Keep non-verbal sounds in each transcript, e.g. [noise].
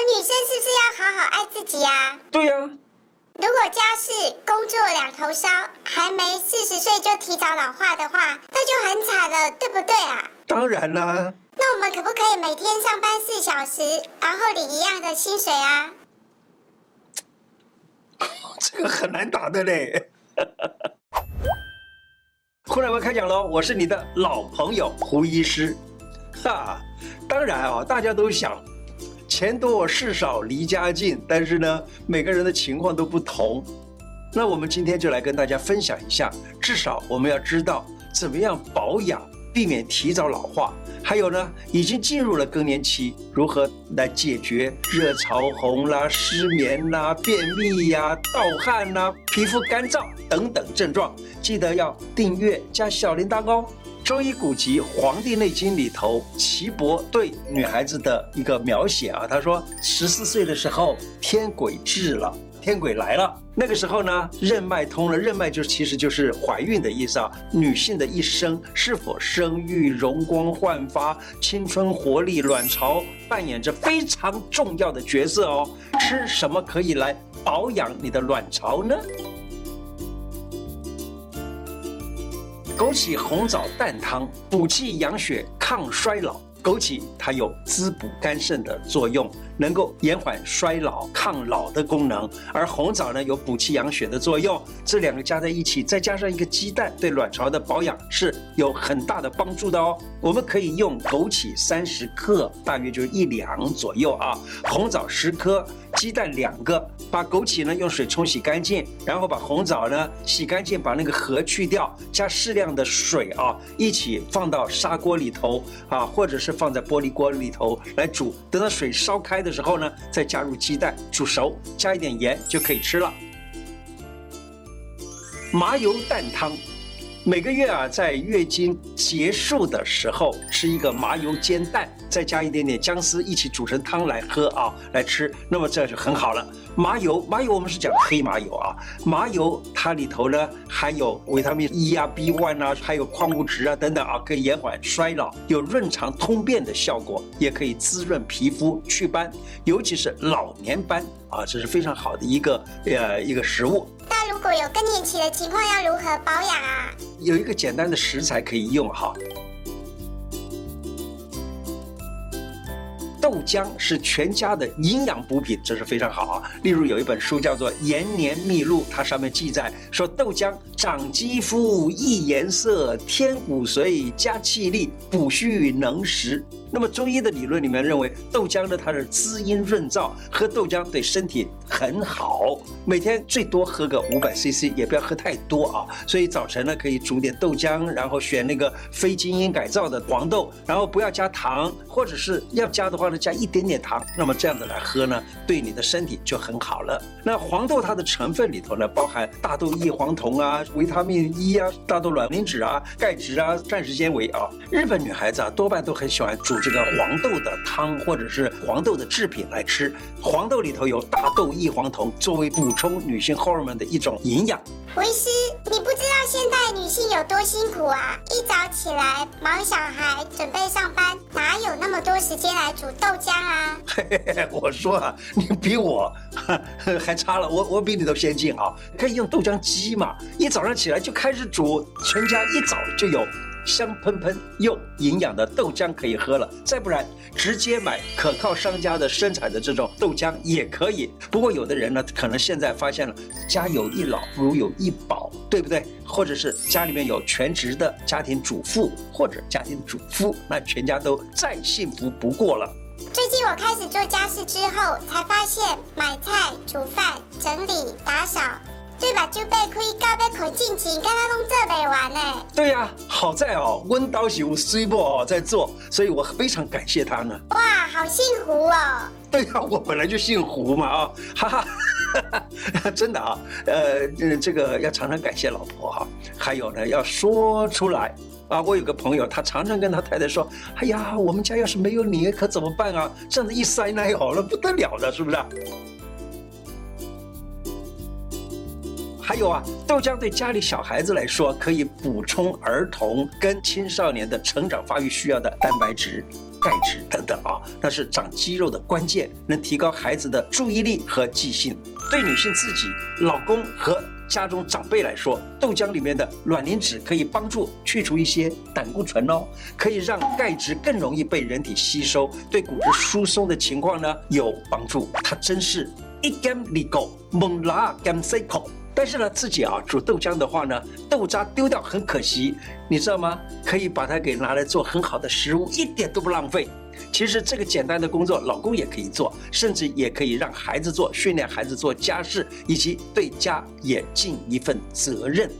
们女生是不是要好好爱自己呀？对呀。如果家事工作两头烧，还没四十岁就提早老化的话，那就很惨了，对不对啊？当然啦。那我们可不可以每天上班四小时，然后领一样的薪水啊？[laughs] 这个很难打的嘞。胡乃文开讲喽！我是你的老朋友胡医师。哈，当然啊，大家都想。钱多事少离家近，但是呢，每个人的情况都不同。那我们今天就来跟大家分享一下，至少我们要知道怎么样保养，避免提早老化。还有呢，已经进入了更年期，如何来解决热潮红啦、失眠啦、便秘呀、盗汗呐、皮肤干燥等等症状。记得要订阅加小铃铛哦。中医古籍《黄帝内经》里头，岐伯对女孩子的一个描写啊，他说十四岁的时候，天癸至了，天癸来了。那个时候呢，任脉通了，任脉就其实就是怀孕的意思啊。女性的一生是否生育、容光焕发、青春活力、卵巢扮演着非常重要的角色哦。吃什么可以来保养你的卵巢呢？枸杞红枣蛋汤，补气养血，抗衰老。枸杞它有滋补肝肾的作用，能够延缓衰老、抗老的功能；而红枣呢，有补气养血的作用。这两个加在一起，再加上一个鸡蛋，对卵巢的保养是有很大的帮助的哦。我们可以用枸杞三十克，大约就是一两左右啊；红枣十颗，鸡蛋两个。把枸杞呢用水冲洗干净，然后把红枣呢洗干净，把那个核去掉，加适量的水啊，一起放到砂锅里头啊，或者是。放在玻璃锅里头来煮，等到水烧开的时候呢，再加入鸡蛋煮熟，加一点盐就可以吃了。麻油蛋汤，每个月啊，在月经结束的时候吃一个麻油煎蛋，再加一点点姜丝一起煮成汤来喝啊，来吃，那么这就很好了。麻油，麻油我们是讲黑麻油啊。麻油它里头呢含有维他命 E 啊、B1 啊，还有矿物质啊等等啊，可以延缓衰老，有润肠通便的效果，也可以滋润皮肤、祛斑，尤其是老年斑啊，这是非常好的一个呃一个食物。如果有更年期的情况，要如何保养啊？有一个简单的食材可以用哈。豆浆是全家的营养补品，这是非常好啊。例如有一本书叫做《延年秘录》，它上面记载说，豆浆长肌肤、益颜色、添骨髓、加气力、补虚能食。那么中医的理论里面认为，豆浆呢，它是滋阴润燥，喝豆浆对身体很好。每天最多喝个五百 CC，也不要喝太多啊。所以早晨呢，可以煮点豆浆，然后选那个非基因改造的黄豆，然后不要加糖，或者是要加的话呢，加一点点糖。那么这样子来喝呢，对你的身体就很好了。那黄豆它的成分里头呢，包含大豆异黄酮啊、维他命 E 啊、大豆卵磷脂啊、钙质啊、膳食纤维啊。日本女孩子啊，多半都很喜欢煮。这个黄豆的汤或者是黄豆的制品来吃，黄豆里头有大豆异黄酮，作为补充女性荷尔蒙的一种营养。胡医师，你不知道现代女性有多辛苦啊！一早起来忙小孩，准备上班，哪有那么多时间来煮豆浆啊？嘿嘿嘿，我说啊，你比我 [laughs] 还差了，我我比你都先进啊！可以用豆浆机嘛，一早上起来就开始煮，全家一早就有。香喷喷又营养的豆浆可以喝了，再不然直接买可靠商家的生产的这种豆浆也可以。不过有的人呢，可能现在发现了家有一老如有一宝，对不对？或者是家里面有全职的家庭主妇或者家庭主夫，那全家都再幸福不过了。最近我开始做家事之后，才发现买菜、煮饭、整理、打扫。对吧？就被可以搞被捆进去，刚刚弄这没完呢。对呀、啊，好在哦，温刀有水波哦在做，所以我非常感谢他呢。哇，好幸福哦。对呀、啊，我本来就姓胡嘛啊，哈哈，哈哈，真的啊，呃，这个要常常感谢老婆哈，还有呢，要说出来啊。我有个朋友，他常常跟他太太说：“哎呀，我们家要是没有你，可怎么办啊？这样子一塞奶好了不得了的，是不是？”还有啊，豆浆对家里小孩子来说，可以补充儿童跟青少年的成长发育需要的蛋白质、钙质等等啊，那是长肌肉的关键，能提高孩子的注意力和记性。对女性自己、老公和家中长辈来说，豆浆里面的卵磷脂可以帮助去除一些胆固醇哦，可以让钙质更容易被人体吸收，对骨质疏松的情况呢有帮助。它真是一干利口，猛拉干塞口。但是呢，自己啊煮豆浆的话呢，豆渣丢掉很可惜，你知道吗？可以把它给拿来做很好的食物，一点都不浪费。其实这个简单的工作，老公也可以做，甚至也可以让孩子做，训练孩子做家事，以及对家也尽一份责任。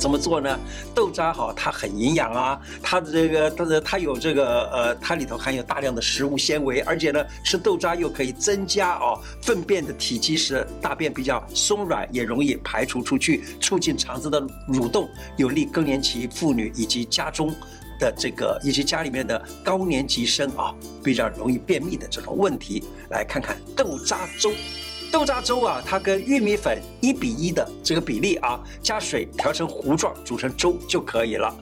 怎么做呢？豆渣哈，它很营养啊，它的这个它的它有这个呃，它里头含有大量的食物纤维，而且呢，吃豆渣又可以增加哦粪便的体积，使大便比较松软，也容易排除出去，促进肠子的蠕动，有利更年期妇女以及家中的这个以及家里面的高年级生啊，比较容易便秘的这种问题。来看看豆渣粥。豆渣粥啊，它跟玉米粉一比一的这个比例啊，加水调成糊状，煮成粥就可以了。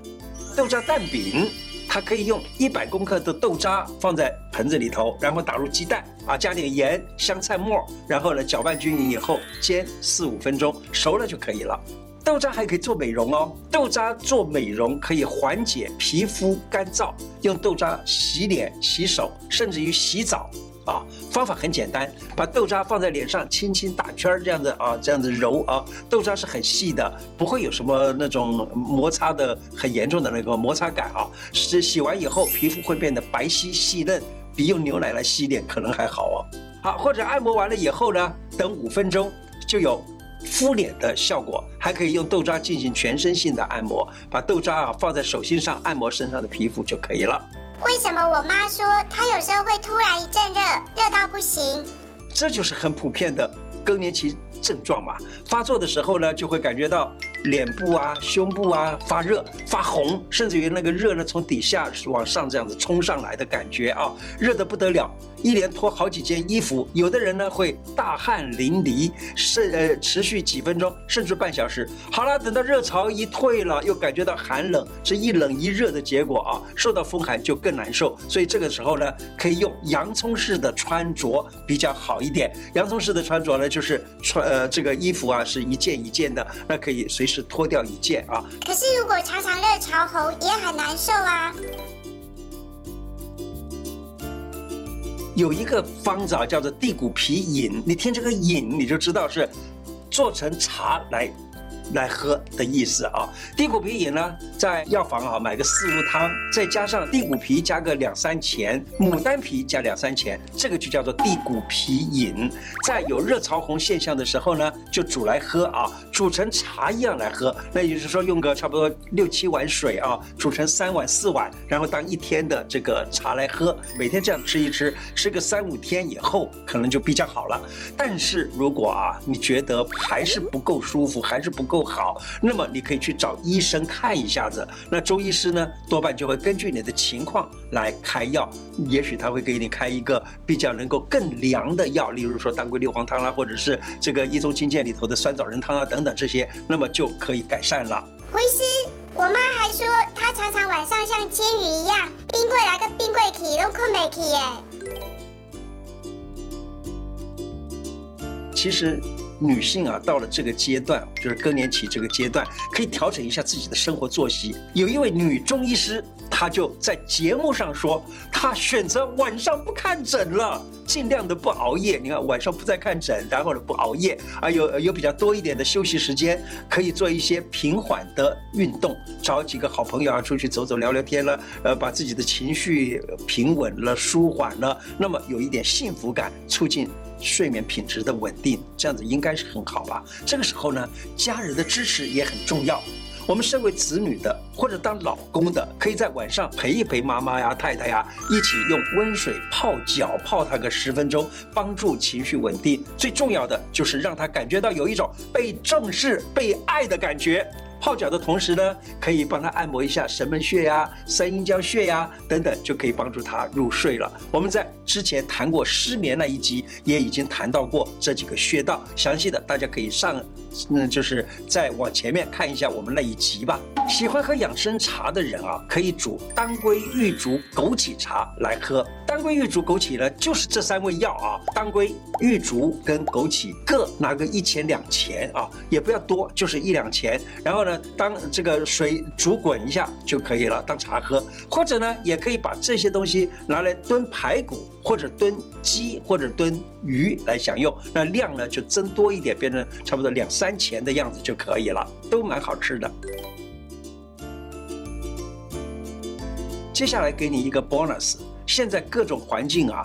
豆渣蛋饼，它可以用一百公克的豆渣放在盆子里头，然后打入鸡蛋啊，加点盐、香菜末，然后呢搅拌均匀以后煎四五分钟，熟了就可以了。豆渣还可以做美容哦，豆渣做美容可以缓解皮肤干燥，用豆渣洗脸、洗手，甚至于洗澡。啊，方法很简单，把豆渣放在脸上，轻轻打圈儿，这样子啊，这样子揉啊。豆渣是很细的，不会有什么那种摩擦的很严重的那个摩擦感啊。是洗完以后，皮肤会变得白皙细嫩，比用牛奶来洗脸可能还好哦。好，或者按摩完了以后呢，等五分钟就有敷脸的效果，还可以用豆渣进行全身性的按摩，把豆渣啊放在手心上按摩身上的皮肤就可以了。为什么我妈说她有时候会突然一阵热，热到不行？这就是很普遍的更年期症状嘛。发作的时候呢，就会感觉到脸部啊、胸部啊发热、发红，甚至于那个热呢从底下往上这样子冲上来的感觉啊，热得不得了。一连脱好几件衣服，有的人呢会大汗淋漓，是呃持续几分钟甚至半小时。好了，等到热潮一退了，又感觉到寒冷，这一冷一热的结果啊，受到风寒就更难受。所以这个时候呢，可以用洋葱式的穿着比较好一点。洋葱式的穿着呢，就是穿呃这个衣服啊是一件一件的，那可以随时脱掉一件啊。可是如果常常热潮红也很难受啊。有一个方子啊，叫做地骨皮饮。你听这个“饮”，你就知道是做成茶来。来喝的意思啊，地骨皮饮呢，在药房啊买个四物汤，再加上地骨皮加个两三钱，牡丹皮加两三钱，这个就叫做地骨皮饮。在有热潮红现象的时候呢，就煮来喝啊，煮成茶一样来喝。那也就是说，用个差不多六七碗水啊，煮成三碗四碗，然后当一天的这个茶来喝。每天这样吃一吃，吃个三五天以后，可能就比较好了。但是如果啊，你觉得还是不够舒服，还是不够。不好，那么你可以去找医生看一下子。那中医师呢，多半就会根据你的情况来开药，也许他会给你开一个比较能够更凉的药，例如说当归六黄汤啦，或者是这个《医宗金鉴》里头的酸枣仁汤啊等等这些，那么就可以改善了。胡医师，我妈还说她常常晚上像煎鱼一样，冰柜来个冰柜体都困没起耶。其实。女性啊，到了这个阶段，就是更年期这个阶段，可以调整一下自己的生活作息。有一位女中医师，她就在节目上说，她选择晚上不看诊了，尽量的不熬夜。你看，晚上不再看诊，然后呢不熬夜，啊有有比较多一点的休息时间，可以做一些平缓的运动，找几个好朋友啊出去走走聊聊天了，呃把自己的情绪平稳了、舒缓了，那么有一点幸福感，促进。睡眠品质的稳定，这样子应该是很好吧？这个时候呢，家人的支持也很重要。我们身为子女的，或者当老公的，可以在晚上陪一陪妈妈呀、太太呀，一起用温水泡脚，泡她个十分钟，帮助情绪稳定。最重要的就是让她感觉到有一种被重视、被爱的感觉。泡脚的同时呢，可以帮他按摩一下神门穴呀、三阴交穴呀等等，就可以帮助他入睡了。我们在之前谈过失眠那一集，也已经谈到过这几个穴道，详细的大家可以上，嗯，就是再往前面看一下我们那一集吧。喜欢喝养生茶的人啊，可以煮当归、玉竹、枸杞茶来喝。当归、玉竹、枸杞呢，就是这三味药啊。当归、玉竹跟枸杞各拿个一钱两钱啊，也不要多，就是一两钱。然后呢，当这个水煮滚一下就可以了，当茶喝。或者呢，也可以把这些东西拿来炖排骨，或者炖鸡，或者炖鱼来享用。那量呢就增多一点，变成差不多两三钱的样子就可以了，都蛮好吃的。接下来给你一个 bonus。现在各种环境啊，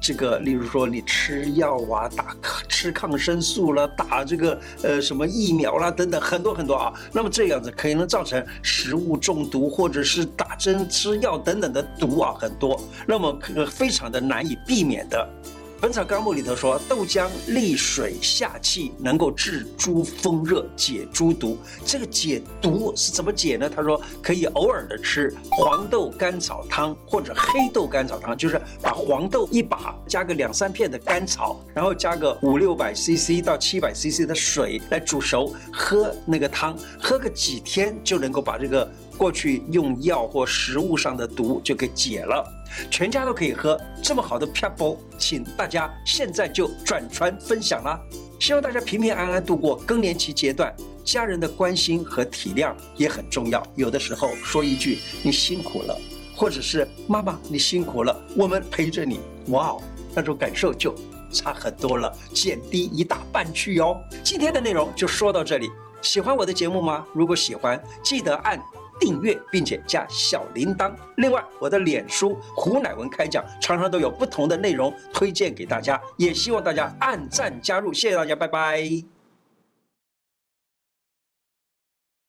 这个例如说你吃药啊，打吃抗生素了，打这个呃什么疫苗啦等等，很多很多啊。那么这样子可能造成食物中毒，或者是打针吃药等等的毒啊很多，那么可非常的难以避免的。《本草纲目》里头说，豆浆利水下气，能够治诸风热，解诸毒。这个解毒是怎么解呢？他说可以偶尔的吃黄豆甘草汤或者黑豆甘草汤，就是把黄豆一把加个两三片的甘草，然后加个五六百 CC 到七百 CC 的水来煮熟，喝那个汤，喝个几天就能够把这个。过去用药或食物上的毒就给解了，全家都可以喝这么好的撇步，请大家现在就转传分享啦！希望大家平平安安度过更年期阶段，家人的关心和体谅也很重要。有的时候说一句“你辛苦了”，或者是“妈妈你辛苦了”，我们陪着你，哇哦，那种感受就差很多了，减低一大半去哟。今天的内容就说到这里，喜欢我的节目吗？如果喜欢，记得按。订阅并且加小铃铛。另外，我的脸书胡乃文开讲常常都有不同的内容推荐给大家，也希望大家按赞加入。谢谢大家，拜拜。